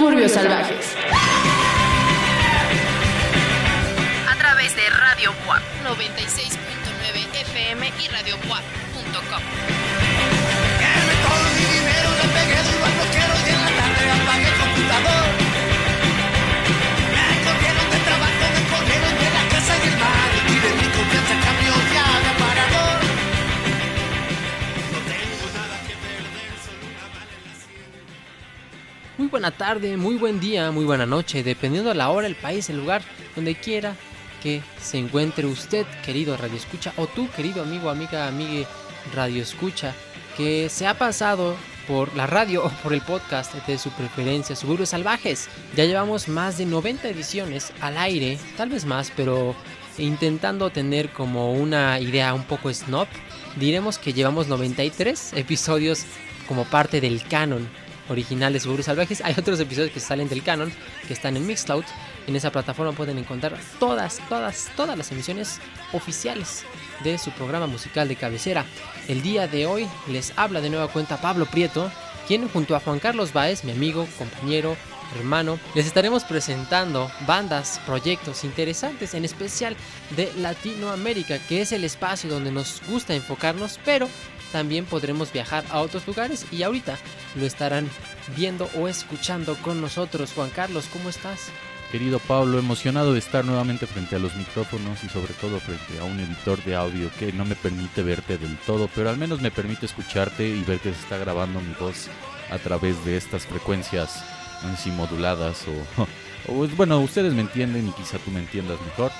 Suburbios Salvajes. A través de Radio WAP 96.9 FM y Radio WAP.com. buena tarde, muy buen día, muy buena noche, dependiendo de la hora, el país, el lugar, donde quiera que se encuentre usted, querido Radio Escucha, o tú, querido amigo, amiga, amigue Radio Escucha, que se ha pasado por la radio o por el podcast de su preferencia, Suburbios Salvajes. Ya llevamos más de 90 ediciones al aire, tal vez más, pero intentando tener como una idea un poco snob, diremos que llevamos 93 episodios como parte del canon original de Suburbios Salvajes. Hay otros episodios que salen del canon, que están en Mixcloud. En esa plataforma pueden encontrar todas, todas, todas las emisiones oficiales de su programa musical de cabecera. El día de hoy les habla de nueva cuenta Pablo Prieto, quien junto a Juan Carlos Baez, mi amigo, compañero, hermano, les estaremos presentando bandas, proyectos interesantes, en especial de Latinoamérica, que es el espacio donde nos gusta enfocarnos, pero también podremos viajar a otros lugares y ahorita lo estarán viendo o escuchando con nosotros. Juan Carlos, ¿cómo estás? Querido Pablo, emocionado de estar nuevamente frente a los micrófonos y sobre todo frente a un editor de audio que no me permite verte del todo, pero al menos me permite escucharte y ver que se está grabando mi voz a través de estas frecuencias así moduladas o, o bueno, ustedes me entienden y quizá tú me entiendas mejor.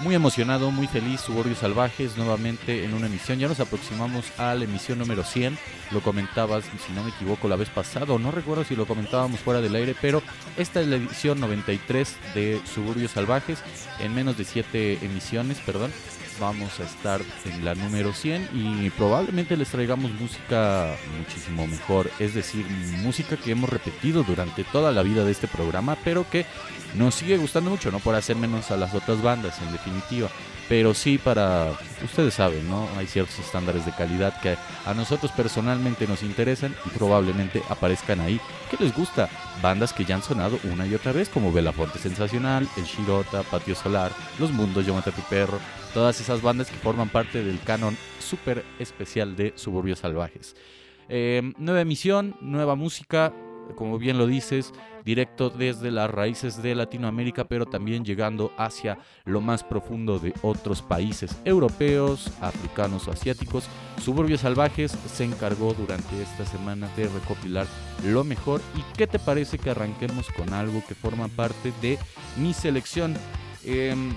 Muy emocionado, muy feliz, Suburbios Salvajes nuevamente en una emisión. Ya nos aproximamos a la emisión número 100. Lo comentabas, si no me equivoco, la vez pasada, no recuerdo si lo comentábamos fuera del aire, pero esta es la edición 93 de Suburbios Salvajes. En menos de 7 emisiones, perdón, vamos a estar en la número 100 y probablemente les traigamos música muchísimo mejor. Es decir, música que hemos repetido durante toda la vida de este programa, pero que nos sigue gustando mucho, no por hacer menos a las otras bandas, en definitiva. Pero sí para, ustedes saben, ¿no? Hay ciertos estándares de calidad que a nosotros personalmente nos interesan y probablemente aparezcan ahí. ¿Qué les gusta? Bandas que ya han sonado una y otra vez, como Belafonte Sensacional, El Shirota, Patio Solar, Los Mundos, Yo a tu Perro. Todas esas bandas que forman parte del canon súper especial de Suburbios Salvajes. Eh, nueva emisión, nueva música, como bien lo dices, directo desde las raíces de Latinoamérica, pero también llegando hacia lo más profundo de otros países europeos, africanos asiáticos. Suburbios Salvajes se encargó durante esta semana de recopilar lo mejor. ¿Y qué te parece que arranquemos con algo que forma parte de mi selección? Em,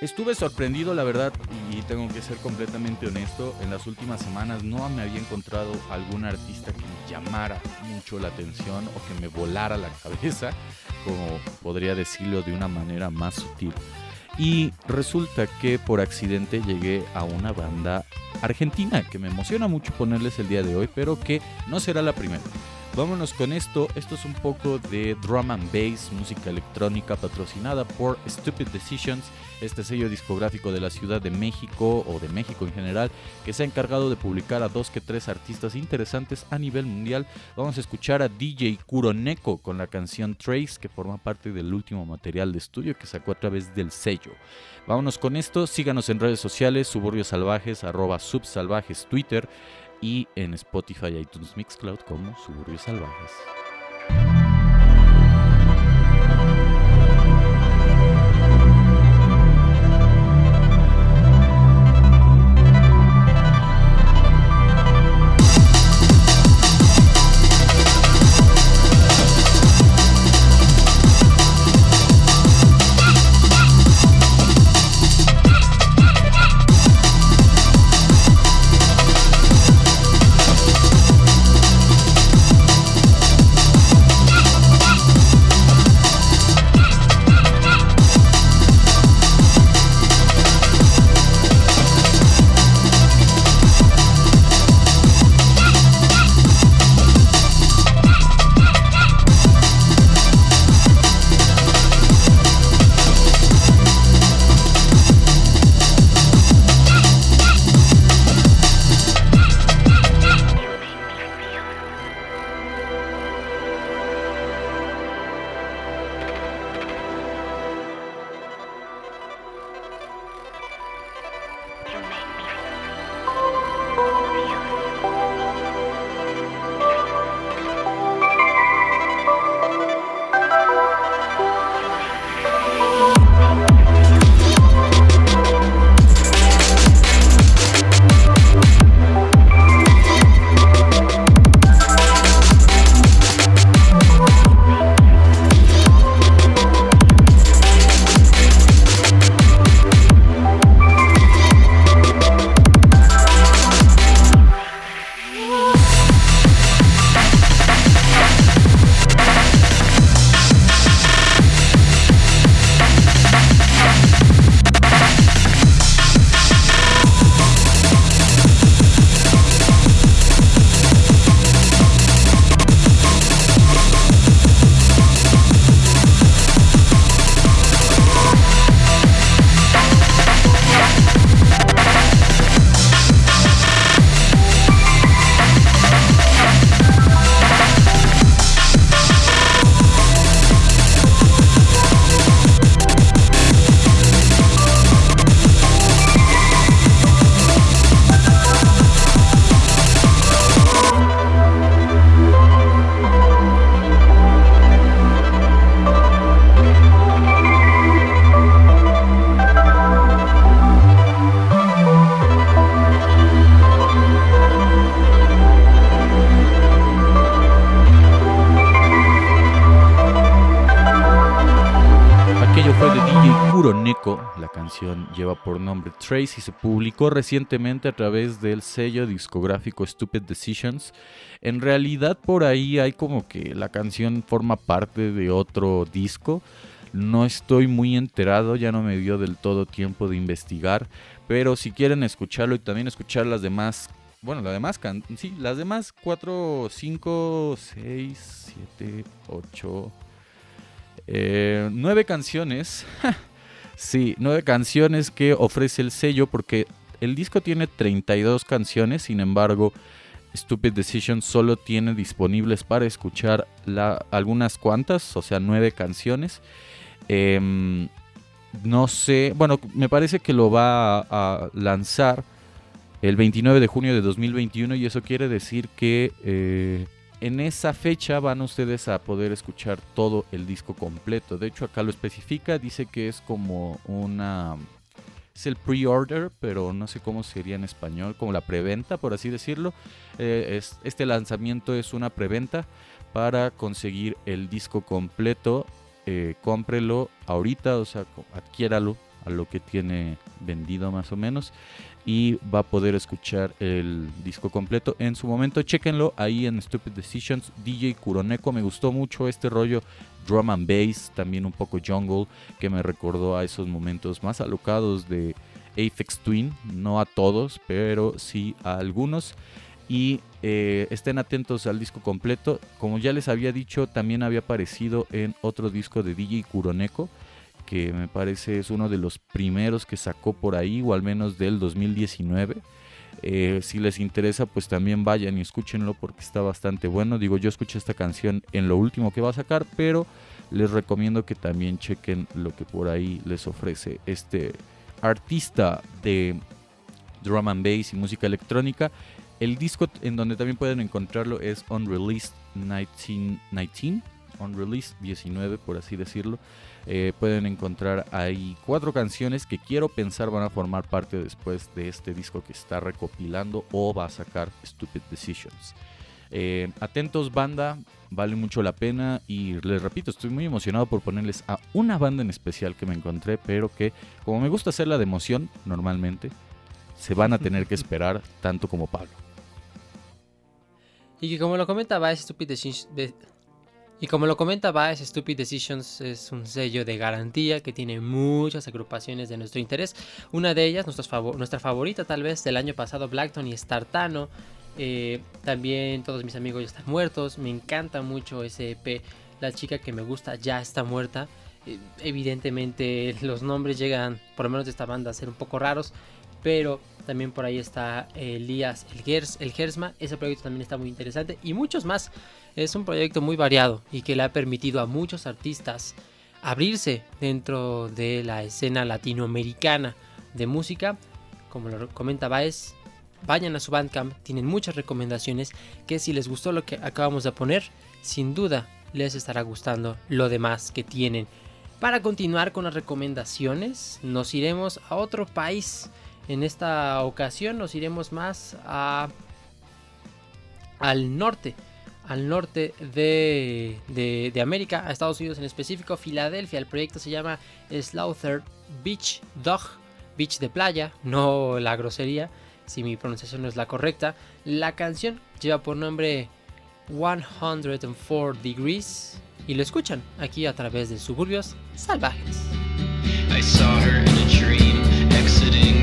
Estuve sorprendido, la verdad, y tengo que ser completamente honesto. En las últimas semanas no me había encontrado algún artista que me llamara mucho la atención o que me volara la cabeza, como podría decirlo de una manera más sutil. Y resulta que por accidente llegué a una banda argentina que me emociona mucho ponerles el día de hoy, pero que no será la primera. Vámonos con esto. Esto es un poco de drum and bass, música electrónica patrocinada por Stupid Decisions, este sello discográfico de la Ciudad de México o de México en general, que se ha encargado de publicar a dos que tres artistas interesantes a nivel mundial. Vamos a escuchar a DJ Kuroneko con la canción Trace, que forma parte del último material de estudio que sacó a través del sello. Vámonos con esto. Síganos en redes sociales, Suburbios Salvajes, arroba subsalvajes, Twitter y en Spotify, iTunes, Mixcloud como Suburbios Salvajes. Canción lleva por nombre Trace y se publicó recientemente a través del sello discográfico Stupid Decisions. En realidad por ahí hay como que la canción forma parte de otro disco. No estoy muy enterado, ya no me dio del todo tiempo de investigar, pero si quieren escucharlo y también escuchar las demás, bueno, las demás, sí, las demás 4, 5, 6, 7, 8, 9 canciones. sí, 9 canciones que ofrece el sello porque el disco tiene 32 canciones, sin embargo, Stupid Decision solo tiene disponibles para escuchar algunas cuantas, o sea, 9 canciones. Em, no sé, bueno, me parece que lo va a, lanzar el 29 de junio de 2021 y eso quiere decir que eh, en esa fecha van ustedes a poder escuchar todo el disco completo. De hecho, acá lo especifica, dice que es como una... Es el pre-order, pero no sé cómo sería en español, como la preventa, por así decirlo. Eh, este lanzamiento es una preventa para conseguir el disco completo eh, cómprelo ahorita, o sea, adquiéralo a lo que tiene vendido más o menos y va a poder escuchar el disco completo en su momento. Chequenlo ahí en Stupid Decisions. DJ Kuroneko, me gustó mucho este rollo drum and bass, también un poco jungle, que me recordó a esos momentos más alocados de Aphex Twin. No a todos, pero sí a algunos y eh, estén atentos al disco completo. Como ya les había dicho, también había aparecido en otro disco de DJ Kuroneko, que me parece es uno de los primeros que sacó por ahí, o al menos del 2019. Eh, si les interesa, pues también vayan y escúchenlo porque está bastante bueno. Digo, yo escuché esta canción en lo último que va a sacar, pero les recomiendo que también chequen lo que por ahí les ofrece este artista de drum and bass y música electrónica el disco en donde también pueden encontrarlo es Unreleased 19, Unreleased 19 por así decirlo. Eh, pueden encontrar ahí cuatro canciones que quiero pensar van a formar parte después de este disco que está recopilando o va a sacar Stupid Decisions. Eh, atentos banda, vale mucho la pena y les repito, estoy muy emocionado por ponerles a una banda en especial que me encontré, pero que como me gusta hacerla de emoción normalmente, se van a tener que esperar tanto como Pablo. Y que como lo comenta Vice Stupid Decisions, y como lo comenta Vice Stupid Decisions es un sello de garantía que tiene muchas agrupaciones de nuestro interés. Una de ellas, nuestra favorita tal vez del año pasado, Blackton y Startano. Eh, también todos mis amigos ya están muertos. Me encanta mucho ese EP. La chica que me gusta ya está muerta. Eh, evidentemente los nombres llegan, por lo menos de esta banda, a ser un poco raros. Pero también por ahí está Elías el, Gers, Gersma. Ese proyecto también está muy interesante. Y muchos más. Es un proyecto muy variado y que le ha permitido a muchos artistas abrirse dentro de la escena latinoamericana de música. Como lo comenta Baez, vayan a su Bandcamp. Tienen muchas recomendaciones que si les gustó lo que acabamos de poner, sin duda les estará gustando lo demás que tienen. Para continuar con las recomendaciones, nos iremos a otro país en esta ocasión nos iremos más a, al norte, al norte de, de, América, a Estados Unidos en específico, Filadelfia. El proyecto se llama Slaughter Beach Dog, beach de playa, no la grosería, si mi pronunciación no es la correcta. La canción lleva por nombre 104 Degrees y lo escuchan aquí a través de Suburbios Salvajes. I saw her in a exiting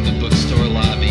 or lobby.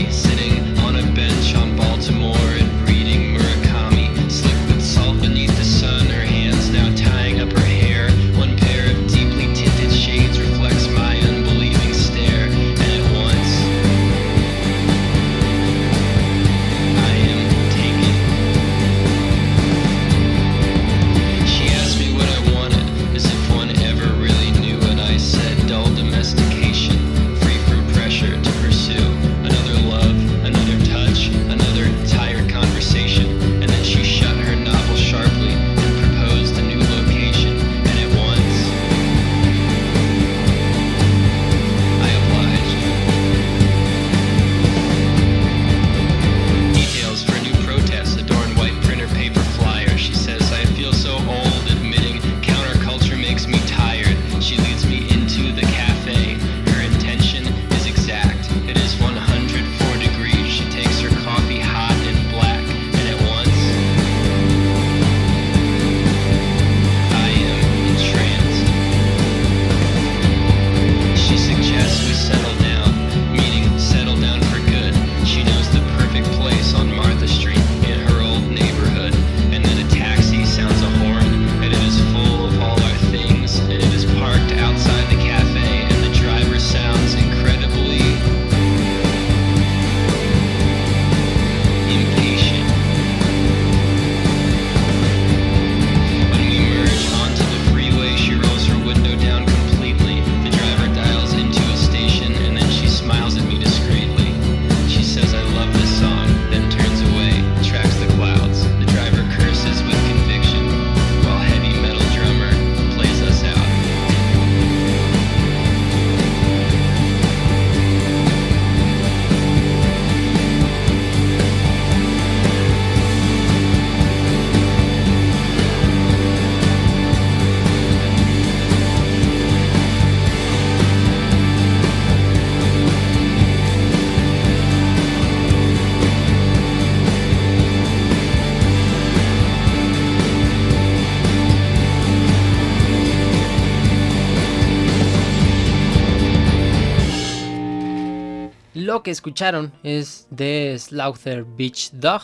Que escucharon es de Slaughter Beach Dog,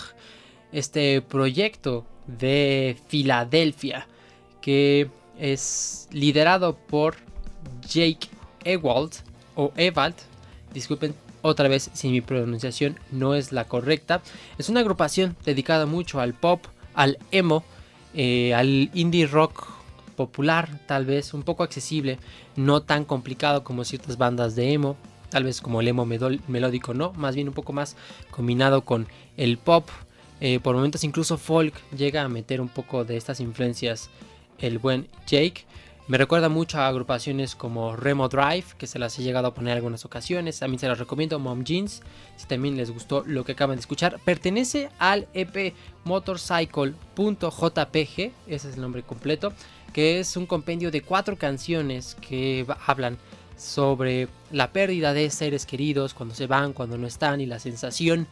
este proyecto de Filadelfia que es liderado por Jake Ewald o Ewald. Disculpen otra vez si mi pronunciación no es la correcta. Es una agrupación dedicada mucho al pop, al emo, eh, al indie rock popular, tal vez un poco accesible, no tan complicado como ciertas bandas de emo, tal vez como el emo melódico, no, más bien un poco más combinado con el pop. Eh, por momentos incluso folk llega a meter un poco de estas influencias el buen Jake. Me recuerda mucho a agrupaciones como Remo Drive, que se las he llegado a poner en algunas ocasiones. También se las recomiendo, Mom Jeans, si también les gustó lo que acaban de escuchar. Pertenece al EP motorcycle.jpg, ese es el nombre completo, que es un compendio de cuatro canciones que hablan sobre la pérdida de seres queridos, cuando se van, cuando no están, y la sensación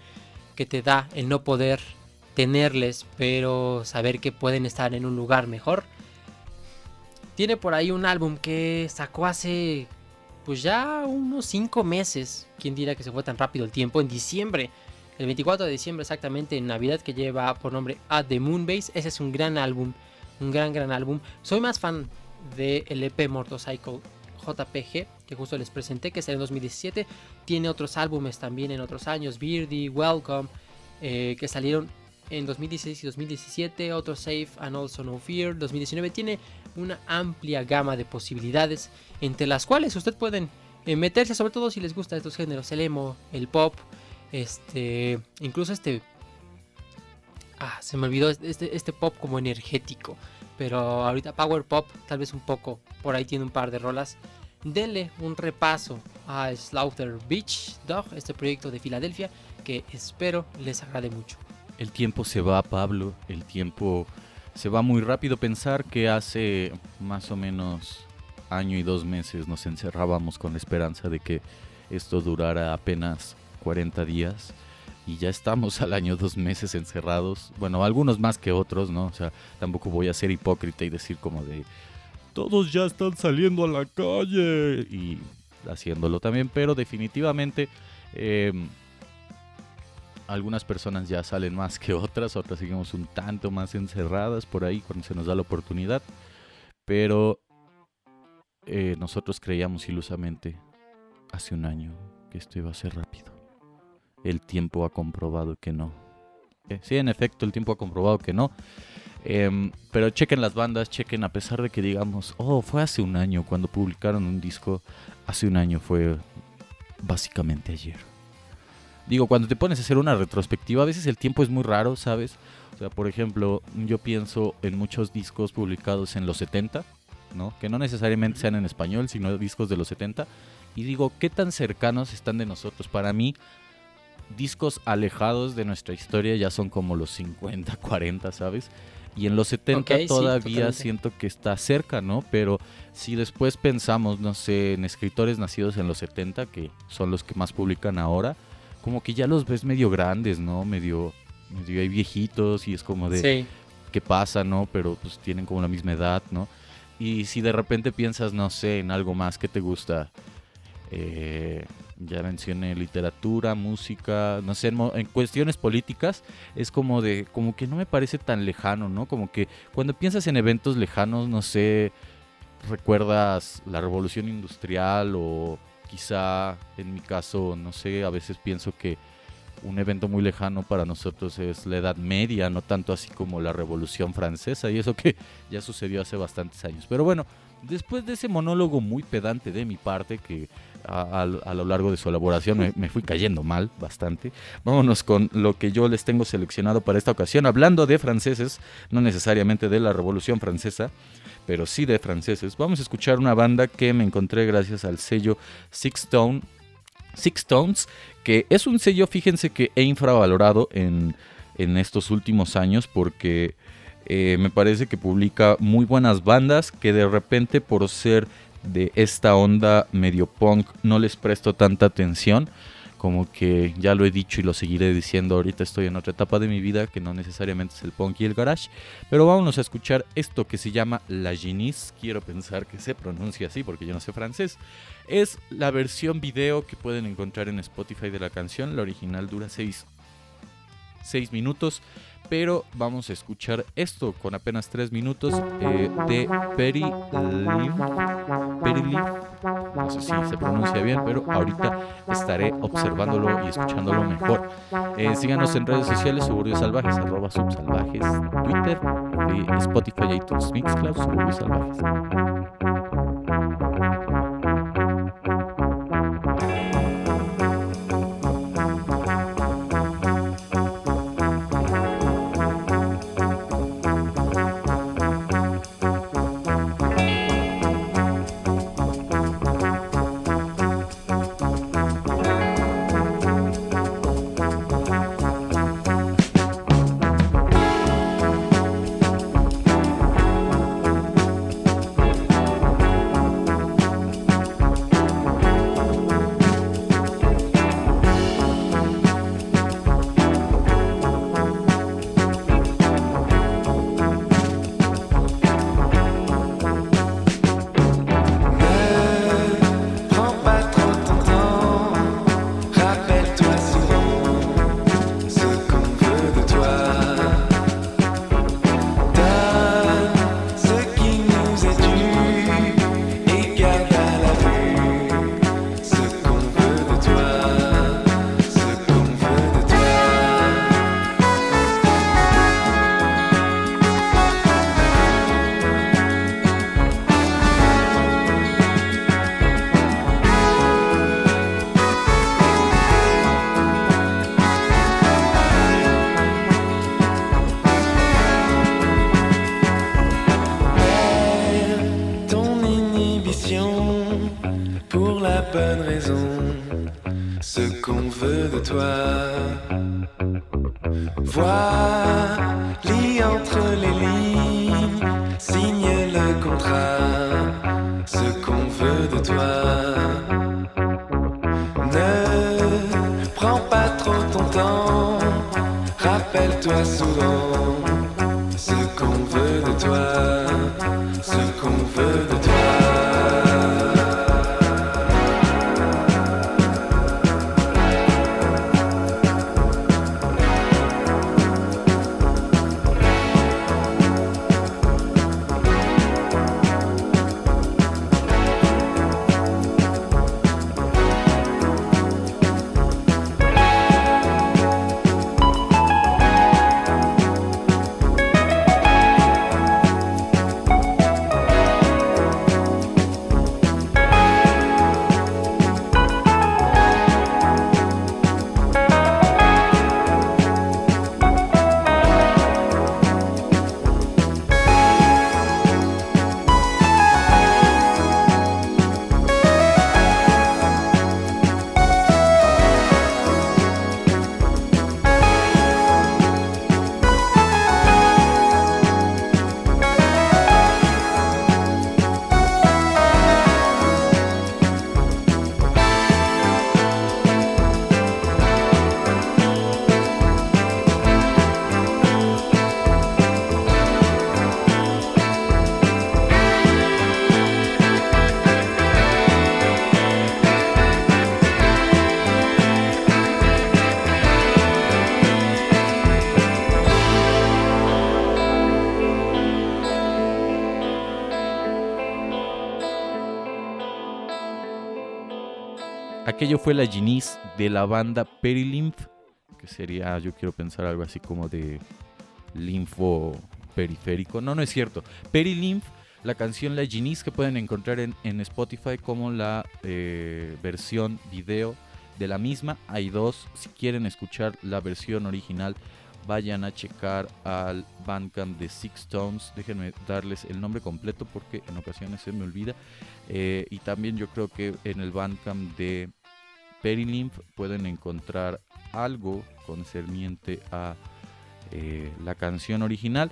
que te da el no poder tenerles, pero saber que pueden estar en un lugar mejor. Tiene por ahí un álbum que sacó hace pues ya unos 5 meses. ¿Quién dirá que se fue tan rápido el tiempo? En diciembre. El 24 de diciembre exactamente en Navidad que lleva por nombre At the Moonbase. Ese es un gran álbum. Un gran, gran álbum. Soy más fan del de EP Motorcycle JPG que justo les presenté que salió en 2017. Tiene otros álbumes también en otros años. Beardy, Welcome. Eh, que salieron en 2016 y 2017, otro Safe and Also No Fear, 2019 tiene una amplia gama de posibilidades entre las cuales usted pueden eh, meterse, sobre todo si les gusta estos géneros, el emo, el pop, este, incluso este, ah, se me olvidó este, este pop como energético, pero ahorita power pop, tal vez un poco, por ahí tiene un par de rolas. Dele un repaso a Slaughter Beach Dog, este proyecto de Filadelfia que espero les agrade mucho. El tiempo se va, Pablo, el tiempo se va muy rápido. Pensar que hace más o menos año y dos meses nos encerrábamos con la esperanza de que esto durara apenas 40 días y ya estamos al año dos meses encerrados. Bueno, algunos más que otros, ¿no? O sea, tampoco voy a ser hipócrita y decir como de todos ya están saliendo a la calle y haciéndolo también, pero definitivamente eh, algunas personas ya salen más que otras, otras seguimos un tanto más encerradas por ahí cuando se nos da la oportunidad. Pero eh, nosotros creíamos ilusamente hace un año que esto iba a ser rápido. El tiempo ha comprobado que no. Eh, sí, en efecto, el tiempo ha comprobado que no. Em, pero chequen las bandas, chequen a pesar de que digamos, oh, fue hace un año cuando publicaron un disco, hace un año fue básicamente ayer. Digo, cuando te pones a hacer una retrospectiva, a veces el tiempo es muy raro, ¿sabes? O sea, por ejemplo, yo pienso en muchos discos publicados en los 70, ¿no? Que no necesariamente sean en español, sino discos de los 70. Y digo, ¿qué tan cercanos están de nosotros? Para mí, discos alejados de nuestra historia ya son como los 50, 40, ¿sabes? Y en los 70 todavía siento que está cerca, ¿no? Pero si después pensamos, no sé, en escritores nacidos en los 70, que son los que más publican ahora, como que ya los ves medio grandes, ¿no? Medio, medio hay viejitos y es como de sí. qué pasa, ¿no? Pero pues tienen como la misma edad, ¿no? Y si de repente piensas, no sé, en algo más que te gusta, eh, ya mencioné literatura, música, no sé, en, cuestiones políticas, es como de, como que no me parece tan lejano, ¿no? Como que cuando piensas en eventos lejanos, no sé, recuerdas la revolución industrial o quizá en mi caso, no sé, a veces pienso que un evento muy lejano para nosotros es la Edad Media, no tanto así como la Revolución Francesa y eso que ya sucedió hace bastantes años. Pero bueno, después de ese monólogo muy pedante de mi parte, que a, lo largo de su elaboración me, fui cayendo mal bastante, vámonos con lo que yo les tengo seleccionado para esta ocasión, hablando de franceses, no necesariamente de la Revolución Francesa pero sí de franceses. Vamos a escuchar una banda que me encontré gracias al sello Six, Stone, que es un sello, fíjense que he infravalorado en, estos últimos años porque eh, me parece que publica muy buenas bandas que de repente por ser de esta onda medio punk no les presto tanta atención. como que ya lo he dicho y lo seguiré diciendo, ahorita estoy en otra etapa de mi vida que no necesariamente es el punk y el garage, pero vámonos a escuchar esto que se llama La Genies, quiero pensar que se pronuncia así porque yo no sé francés, es la versión video que pueden encontrar en Spotify de la canción, la original dura 6 minutos, pero vamos a escuchar esto con apenas 3 minutos eh, de Perry. No sé si se pronuncia bien, pero ahorita estaré observándolo y escuchándolo mejor. Eh, síganos en redes sociales, Suburbios Salvajes, arroba subsalvajes, Twitter, eh, Spotify, iTunes, Mixcloud, Suburbios Salvajes. Aquello fue la Genies de la banda Perilymph, que sería, yo quiero pensar algo así como de linfo periférico. No, no es cierto. Perilymph, la canción La Genies que pueden encontrar en, Spotify como la eh, versión video de la misma. Hay dos. Si quieren escuchar la versión original, vayan a checar al Bandcamp de Six Tones. Déjenme darles el nombre completo porque en ocasiones se me olvida. Eh, y también yo creo que en el Bandcamp de Perilymph pueden encontrar algo concerniente a eh, la canción original.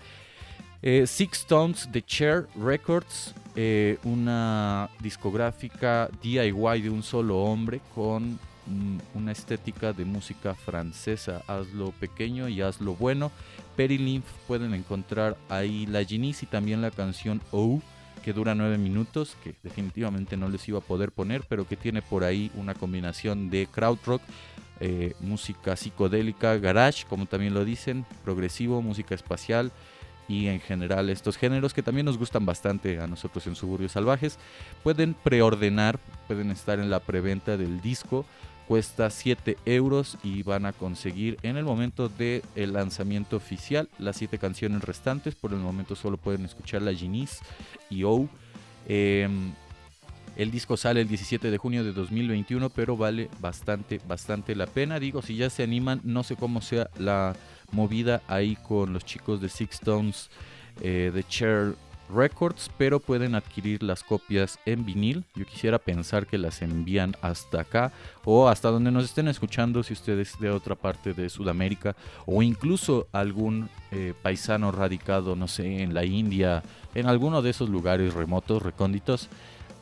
Eh, Six Tones de Chair Records, eh, una discográfica DIY de un solo hombre con mm, una estética de música francesa. Hazlo pequeño y hazlo bueno. Perilymph pueden encontrar ahí la Ginis y también la canción Oh que dura nueve minutos, que definitivamente no les iba a poder poner, pero que tiene por ahí una combinación de krautrock, eh, música psicodélica, garage, como también lo dicen, progresivo, música espacial y en general estos géneros que también nos gustan bastante a nosotros en Suburbios Salvajes. Pueden preordenar, pueden estar en la preventa del disco cuesta 7 euros y van a conseguir en el momento del el lanzamiento oficial las 7 canciones restantes. Por el momento solo pueden escuchar la Ginis y O. Em, el disco sale el 17 de junio de 2021, pero vale bastante, bastante la pena. Digo, si ya se animan, no sé cómo sea la movida ahí con los chicos de Six Stones, eh, de Cher Records, pero pueden adquirir las copias en vinil. Yo quisiera pensar que las envían hasta acá o hasta donde nos estén escuchando, si ustedes de otra parte de Sudamérica o incluso algún eh, paisano radicado, no sé, en la India, en alguno de esos lugares remotos, recónditos.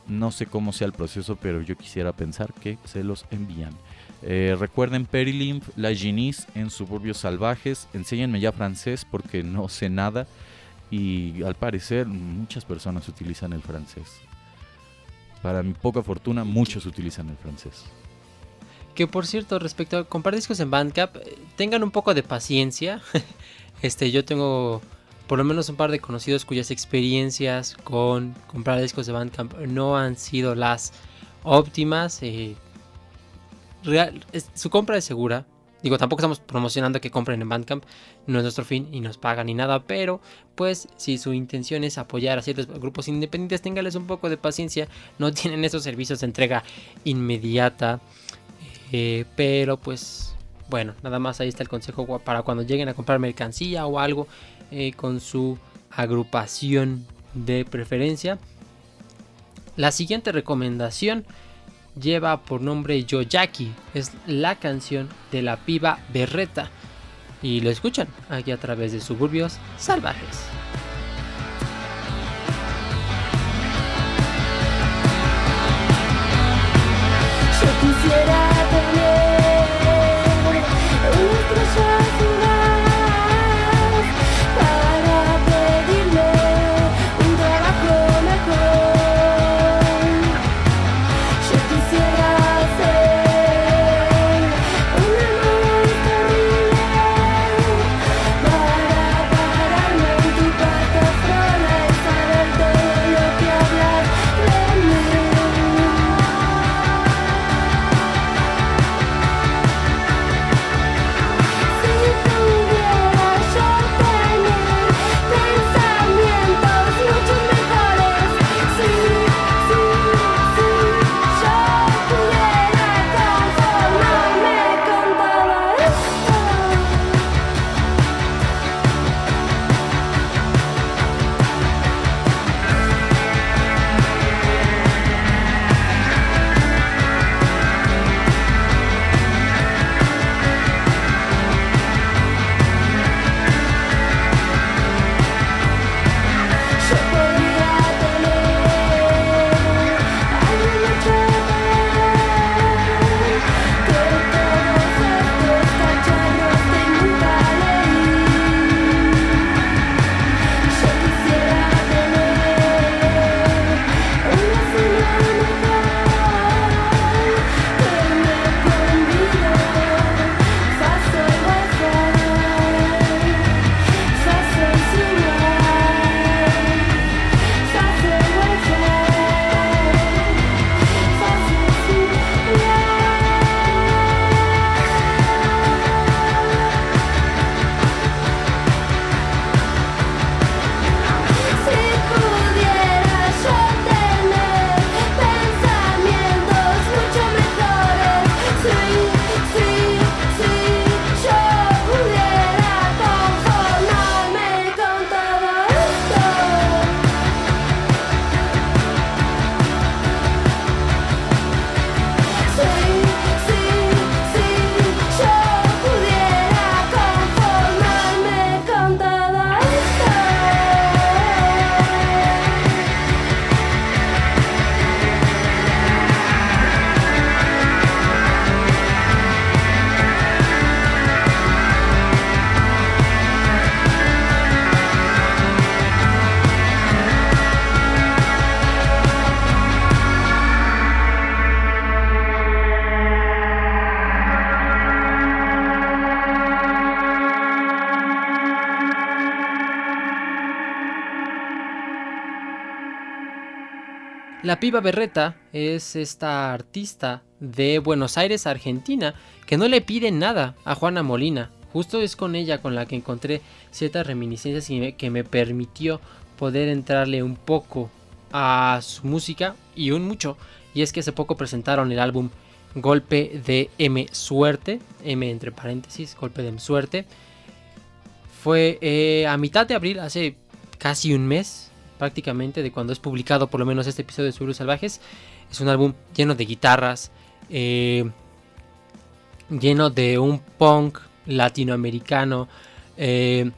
No sé cómo sea el proceso, pero yo quisiera pensar que se los envían. Eh, recuerden Perilymph, La Ginis en Suburbios Salvajes. Enséñenme ya francés porque no sé nada y al parecer muchas personas utilizan el francés. Para mi poca fortuna, muchos utilizan el francés. Que por cierto, respecto a comprar discos en Bandcamp, eh, tengan un poco de paciencia. este, yo tengo por lo menos un par de conocidos cuyas experiencias con comprar discos de Bandcamp no han sido las óptimas. Eh, real, su compra es segura, Digo, tampoco estamos promocionando que compren en Bandcamp, no es nuestro fin y nos pagan ni nada, pero pues si su intención es apoyar a ciertos grupos independientes, téngales un poco de paciencia, no tienen esos servicios de entrega inmediata, eh, pero pues bueno, nada más ahí está el consejo para cuando lleguen a comprar mercancía o algo eh, con su agrupación de preferencia. La siguiente recomendación lleva por nombre Yoyaki. Es la canción de la piba Berreta. Y lo escuchan aquí a través de suburbios salvajes. La piba Berreta es esta artista de Buenos Aires, Argentina, que no le pide nada a Juana Molina. Justo es con ella con la que encontré ciertas reminiscencias y que me permitió poder entrarle un poco a su música y un mucho. Y es que hace poco presentaron el álbum Golpe de M Suerte, M entre paréntesis, Golpe de M Suerte. Fue eh, a mitad de abril, hace casi un mes prácticamente de cuando es publicado por lo menos este episodio de Suburbios Salvajes. Es un álbum lleno de guitarras, eh, lleno de un punk latinoamericano. Eh,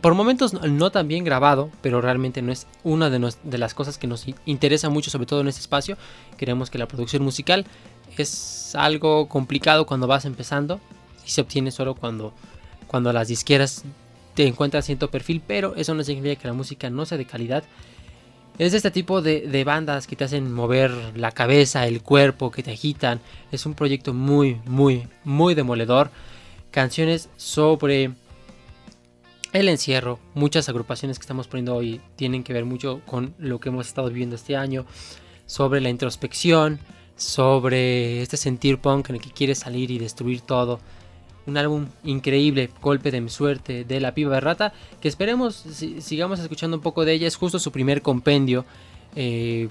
por momentos no tan bien grabado, pero realmente no es una de, de, las cosas que nos interesa mucho, sobre todo en este espacio. Queremos que la producción musical es algo complicado cuando vas empezando y se obtiene solo cuando, cuando las disqueras te encuentras cierto perfil, pero eso no significa que la música no sea de calidad. Es de este tipo de, bandas que te hacen mover la cabeza, el cuerpo, que te agitan. Es un proyecto muy, muy, muy demoledor. Canciones sobre el encierro. Muchas agrupaciones que estamos poniendo hoy tienen que ver mucho con lo que hemos estado viviendo este año. Sobre la introspección, sobre este sentir punk en el que quieres salir y destruir todo un álbum increíble, Golpe de mi suerte, de la piba rata, que esperemos sigamos escuchando un poco de ella, es justo su primer compendio. Eh,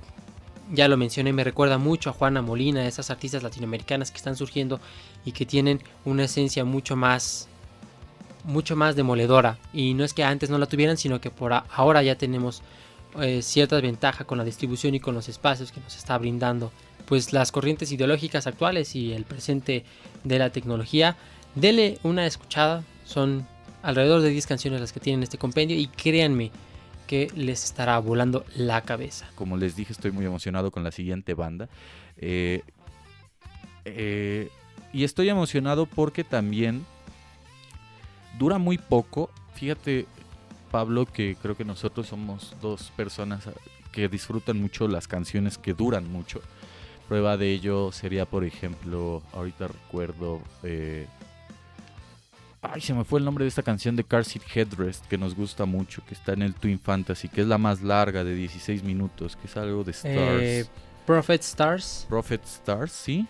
ya lo mencioné, me recuerda mucho a Juana Molina, esas artistas latinoamericanas que están surgiendo y que tienen una esencia mucho más mucho más demoledora. Y no es que antes no la tuvieran sino que por ahora ya tenemos eh, cierta ventaja con la distribución y con los espacios que nos está brindando pues las corrientes ideológicas actuales y el presente de la tecnología Dele una escuchada, son alrededor de 10 canciones las que tienen este compendio y créanme que les estará volando la cabeza. Como les dije, estoy muy emocionado con la siguiente banda. Eh, eh, y estoy emocionado porque también dura muy poco. Fíjate, Pablo, que creo que nosotros somos dos personas que disfrutan mucho las canciones que duran mucho. Prueba de ello sería, por ejemplo, ahorita recuerdo eh, Ay, se me fue el nombre de esta canción de Car Seat Headrest que nos gusta mucho, que está en el Twin Fantasy, que es la más larga de 16 minutos, que es algo de Stars. Eh, Prophet Stars. Prophet Stars, sí.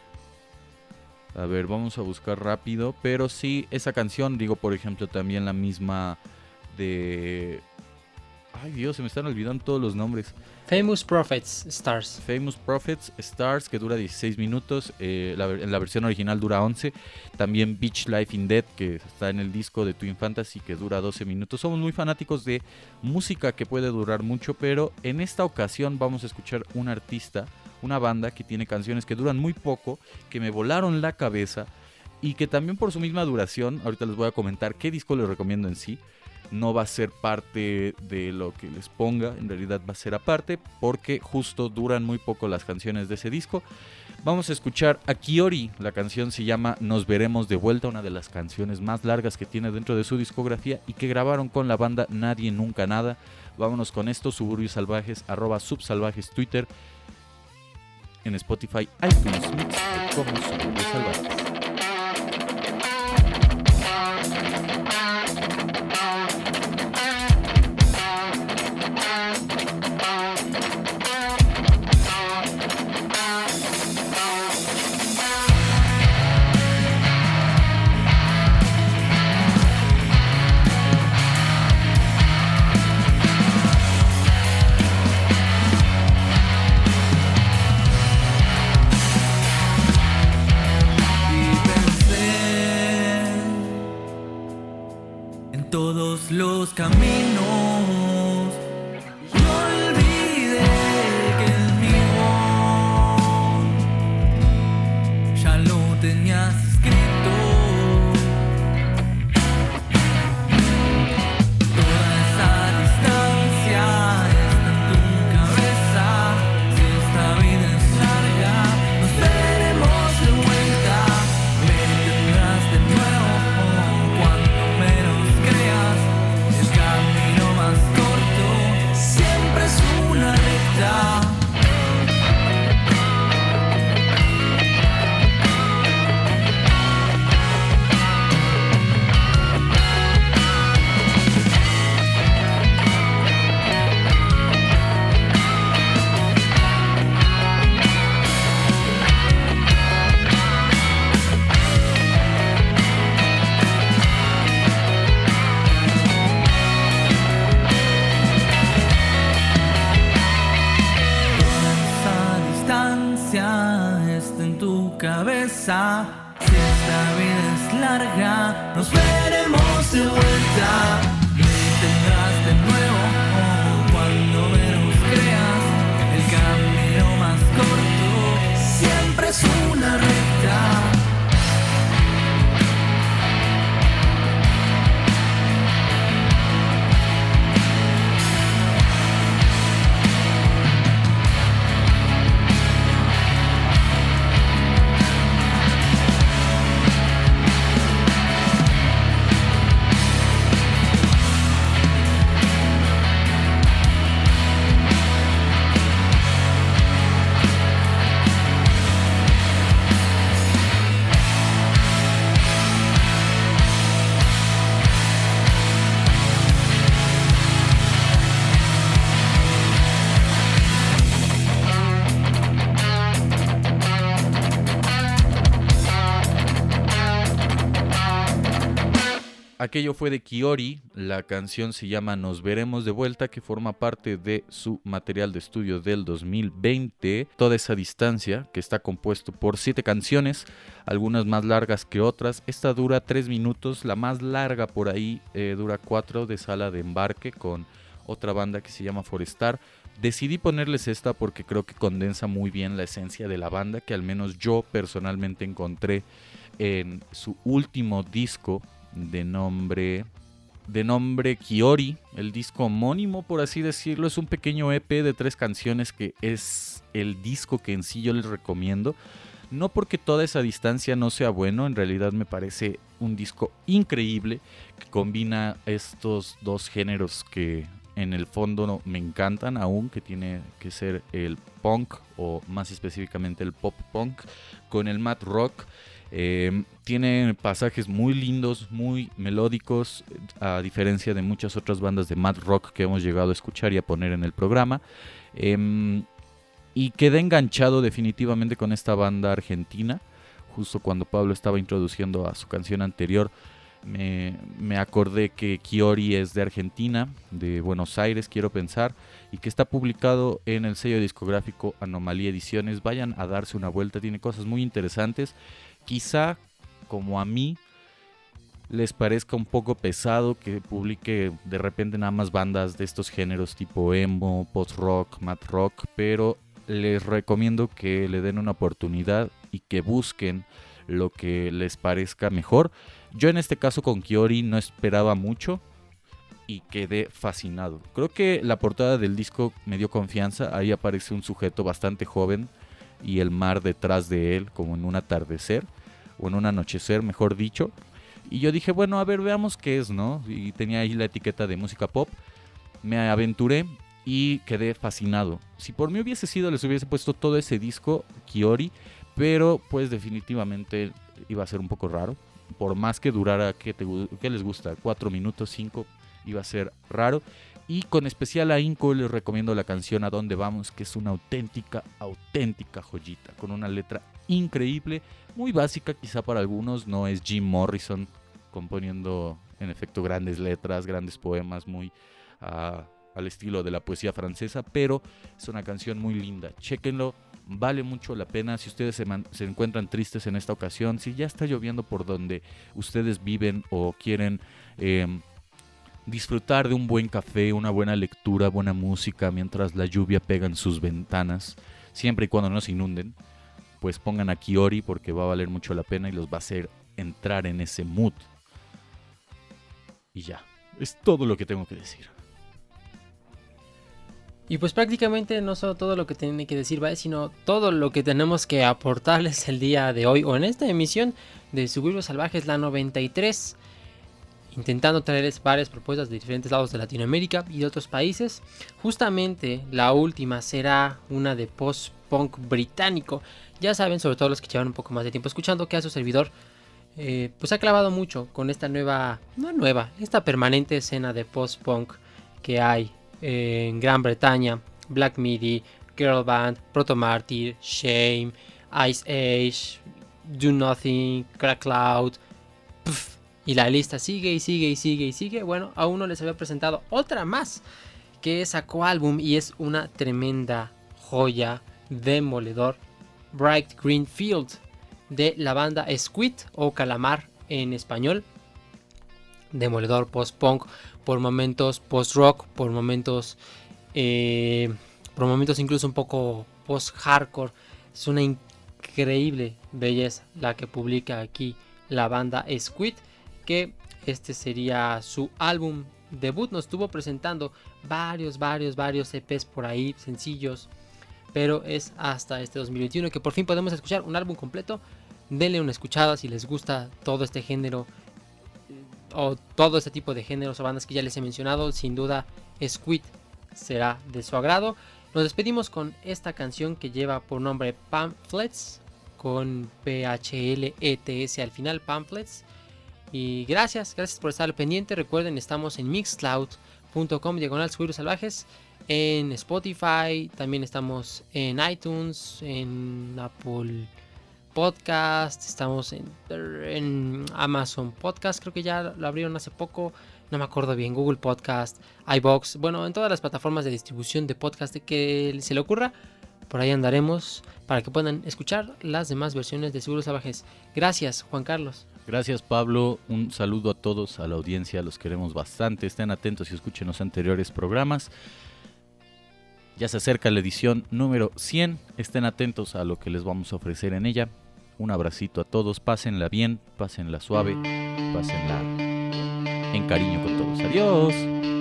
A ver, vamos a buscar rápido. Pero sí, esa canción, digo, por ejemplo, también la misma de Ay Dios, se me están olvidando todos los nombres. Famous Prophets Stars. Famous Prophets Stars, que dura 16 minutos. Eh, en la versión original dura 11. También Beach Life in Dead, que está en el disco de Twin Fantasy, que dura 12 minutos. Somos muy fanáticos de música que puede durar mucho, pero en esta ocasión vamos a escuchar un artista, una banda que tiene canciones que duran muy poco, que me volaron la cabeza y que también por su misma duración, ahorita les voy a comentar qué disco les recomiendo en sí no va a ser parte de lo que les ponga, en realidad va a ser aparte, porque justo duran muy poco las canciones de ese disco. Vamos a escuchar a Kiori, la canción se llama Nos veremos de vuelta, una de las canciones más largas que tiene dentro de su discografía y que grabaron con la banda Nadie Nunca Nada. Vámonos con esto, Suburbios Salvajes, arroba subsalvajes Twitter, en Spotify, iTunes, como Suburbios Salvajes. Caminos. Aquello fue de Kiori, la canción se llama Nos veremos de vuelta, que forma parte de su material de estudio del 2020. Toda esa distancia, que está compuesto por siete canciones, algunas más largas que otras. Esta dura tres minutos, la más larga por ahí eh, dura cuatro de sala de embarque con otra banda que se llama Forestar. Decidí ponerles esta porque creo que condensa muy bien la esencia de la banda que al menos yo personalmente encontré en su último disco de nombre de nombre Kiori, el disco homónimo por así decirlo, es un pequeño EP de tres canciones que es el disco que en sí yo les recomiendo. No porque toda esa distancia no sea bueno, en realidad me parece un disco increíble que combina estos dos géneros que en el fondo me encantan aún, que tiene que ser el punk o más específicamente el pop punk con el mat rock. Eh, tiene pasajes muy lindos, muy melódicos, a diferencia de muchas otras bandas de mad rock que hemos llegado a escuchar y a poner en el programa. Em, y quedé enganchado definitivamente con esta banda argentina. Justo cuando Pablo estaba introduciendo a su canción anterior, me, me, acordé que Kiori es de Argentina, de Buenos Aires, quiero pensar, y que está publicado en el sello discográfico Anomalía Ediciones. Vayan a darse una vuelta, tiene cosas muy interesantes. Quizá como a mí les parezca un poco pesado que publique de repente nada más bandas de estos géneros tipo emo, post-rock, mat rock, pero les recomiendo que le den una oportunidad y que busquen lo que les parezca mejor. Yo en este caso con Kiori no esperaba mucho y quedé fascinado. Creo que la portada del disco me dio confianza, ahí aparece un sujeto bastante joven y el mar detrás de él como en un atardecer o en un anochecer, mejor dicho. Y yo dije, bueno, a ver, veamos qué es, ¿no? Y tenía ahí la etiqueta de música pop. Me aventuré y quedé fascinado. Si por mí hubiese sido, les hubiese puesto todo ese disco, Kiori, pero pues definitivamente iba a ser un poco raro. Por más que durara, ¿qué, te, qué les gusta? ¿Cuatro minutos, cinco? Iba a ser raro. Y con especial a Inco les recomiendo la canción A dónde vamos, que es una auténtica, auténtica joyita, con una letra increíble, muy básica quizá para algunos, no es Jim Morrison componiendo en efecto grandes letras, grandes poemas, muy uh, al estilo de la poesía francesa, pero es una canción muy linda. Chequenlo, vale mucho la pena. Si ustedes se, se, encuentran tristes en esta ocasión, si ya está lloviendo por donde ustedes viven o quieren eh, disfrutar de un buen café, una buena lectura, buena música mientras la lluvia pega en sus ventanas, siempre y cuando no se inunden, pues pongan a Kiori porque va a valer mucho la pena y los va a hacer entrar en ese mood. Y ya, es todo lo que tengo que decir. Y pues prácticamente no solo todo lo que tiene que decir sino todo lo que tenemos que aportarles el día de hoy o en esta emisión de Suburbios Salvajes, la 93 intentando traerles varias propuestas de diferentes lados de Latinoamérica y de otros países. Justamente la última será una de post-punk británico. Ya saben, sobre todo los que llevan un poco más de tiempo escuchando, que a su servidor eh, pues ha clavado mucho con esta nueva, no nueva, esta permanente escena de post-punk que hay en Gran Bretaña, Black Midi, Girl Band, Proto Martyr, Shame, Ice Age, Do Nothing, Crack Cloud, y la lista sigue y sigue y sigue y sigue. Bueno, a uno les había presentado otra más que sacó álbum y es una tremenda joya demoledor. Bright Green Field de la banda Squid o Calamar en español. Demoledor post-punk, por momentos post-rock, por momentos, eh, por momentos incluso un poco post-hardcore. Es una increíble belleza la que publica aquí la banda Squid, que este sería su álbum debut. Nos estuvo presentando varios, varios, varios EPs por ahí, sencillos, pero es hasta este 2021 que por fin podemos escuchar un álbum completo. Denle una escuchada si les gusta todo este género o todo este tipo de géneros o bandas que ya les he mencionado. Sin duda, Squid será de su agrado. Nos despedimos con esta canción que lleva por nombre Pamphlets con P-H-L-E-T-S al final, Pamphlets. Y gracias, gracias por estar al pendiente. Recuerden, estamos en mixcloud.com, diagonal salvajes. En Spotify, también estamos en iTunes, en Apple Podcast, estamos en, en, Amazon Podcast, creo que ya lo abrieron hace poco, no me acuerdo bien, Google Podcast, iBox, bueno, en todas las plataformas de distribución de podcast que se le ocurra, por ahí andaremos para que puedan escuchar las demás versiones de Seguros Salvajes. Gracias, Juan Carlos. Gracias Pablo, un saludo a todos, a la audiencia, los queremos bastante, estén atentos y escuchen los anteriores programas. Ya se acerca la edición número 100, estén atentos a lo que les vamos a ofrecer en ella. Un abracito a todos, pásenla bien, pásenla suave, pásenla en cariño con todos. Adiós.